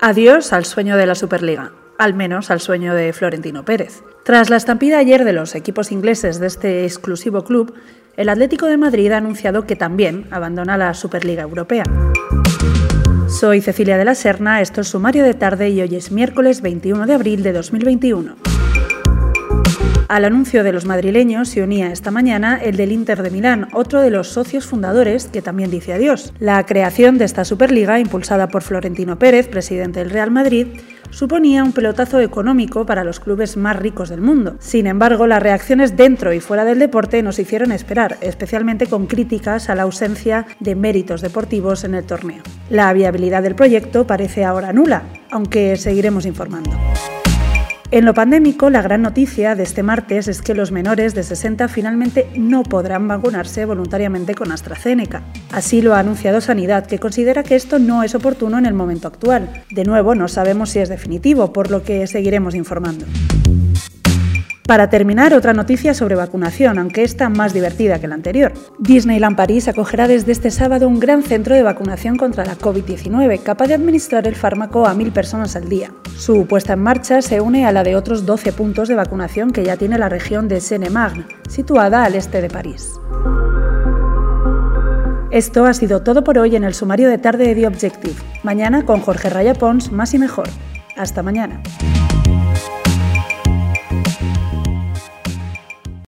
Adiós al sueño de la Superliga, al menos al sueño de Florentino Pérez. Tras la estampida ayer de los equipos ingleses de este exclusivo club, el Atlético de Madrid ha anunciado que también abandona la Superliga Europea. Soy Cecilia de la Serna, esto es Sumario de Tarde y hoy es miércoles 21 de abril de 2021. Al anuncio de los madrileños se unía esta mañana el del Inter de Milán, otro de los socios fundadores que también dice adiós. La creación de esta Superliga, impulsada por Florentino Pérez, presidente del Real Madrid, suponía un pelotazo económico para los clubes más ricos del mundo. Sin embargo, las reacciones dentro y fuera del deporte nos hicieron esperar, especialmente con críticas a la ausencia de méritos deportivos en el torneo. La viabilidad del proyecto parece ahora nula, aunque seguiremos informando. En lo pandémico, la gran noticia de este martes es que los menores de 60 finalmente no podrán vacunarse voluntariamente con AstraZeneca. Así lo ha anunciado Sanidad, que considera que esto no es oportuno en el momento actual. De nuevo, no sabemos si es definitivo, por lo que seguiremos informando. Para terminar, otra noticia sobre vacunación, aunque esta más divertida que la anterior. Disneyland París acogerá desde este sábado un gran centro de vacunación contra la COVID-19, capaz de administrar el fármaco a mil personas al día. Su puesta en marcha se une a la de otros 12 puntos de vacunación que ya tiene la región de Seine-Marne, situada al este de París. Esto ha sido todo por hoy en el sumario de tarde de The Objective. Mañana con Jorge Raya Pons, más y mejor. Hasta mañana.